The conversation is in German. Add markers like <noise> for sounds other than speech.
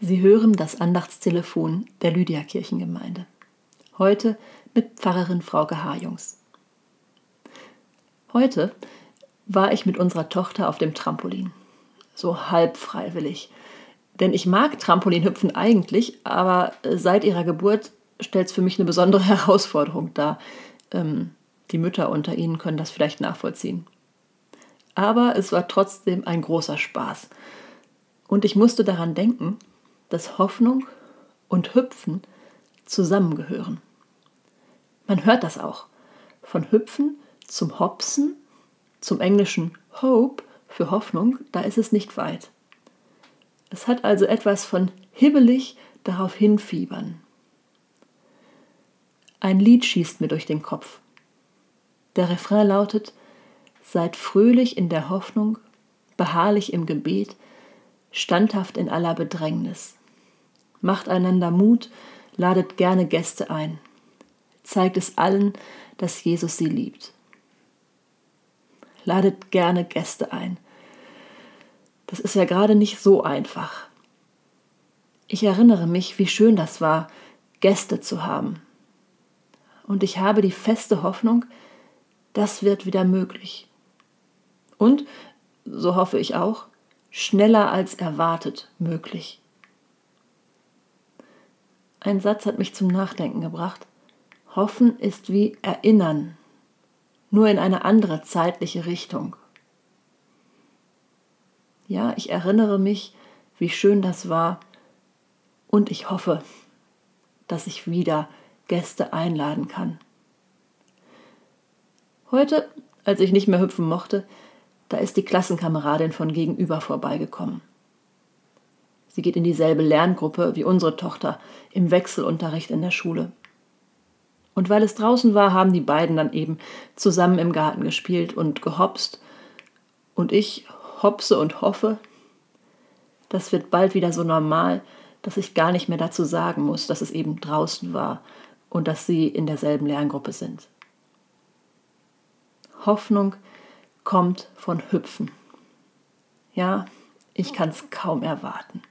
Sie hören das Andachtstelefon der Lydia Kirchengemeinde. Heute mit Pfarrerin Frauke Harjungs. Heute war ich mit unserer Tochter auf dem Trampolin. So halb freiwillig. Denn ich mag Trampolinhüpfen eigentlich, aber seit ihrer Geburt stellt es für mich eine besondere <laughs> Herausforderung dar. Ähm, die Mütter unter Ihnen können das vielleicht nachvollziehen. Aber es war trotzdem ein großer Spaß. Und ich musste daran denken, dass Hoffnung und Hüpfen zusammengehören. Man hört das auch. Von Hüpfen zum Hopsen, zum englischen Hope für Hoffnung, da ist es nicht weit. Es hat also etwas von hibbelig darauf hinfiebern. Ein Lied schießt mir durch den Kopf. Der Refrain lautet Seid fröhlich in der Hoffnung, beharrlich im Gebet, standhaft in aller Bedrängnis. Macht einander Mut, ladet gerne Gäste ein. Zeigt es allen, dass Jesus sie liebt. Ladet gerne Gäste ein. Das ist ja gerade nicht so einfach. Ich erinnere mich, wie schön das war, Gäste zu haben. Und ich habe die feste Hoffnung, das wird wieder möglich. Und, so hoffe ich auch, schneller als erwartet möglich. Ein Satz hat mich zum Nachdenken gebracht. Hoffen ist wie Erinnern, nur in eine andere zeitliche Richtung. Ja, ich erinnere mich, wie schön das war, und ich hoffe, dass ich wieder Gäste einladen kann. Heute, als ich nicht mehr hüpfen mochte, da ist die Klassenkameradin von gegenüber vorbeigekommen. Sie geht in dieselbe Lerngruppe wie unsere Tochter im Wechselunterricht in der Schule. Und weil es draußen war, haben die beiden dann eben zusammen im Garten gespielt und gehopst. Und ich hopse und hoffe, das wird bald wieder so normal, dass ich gar nicht mehr dazu sagen muss, dass es eben draußen war und dass sie in derselben Lerngruppe sind. Hoffnung kommt von Hüpfen. Ja, ich kann es kaum erwarten.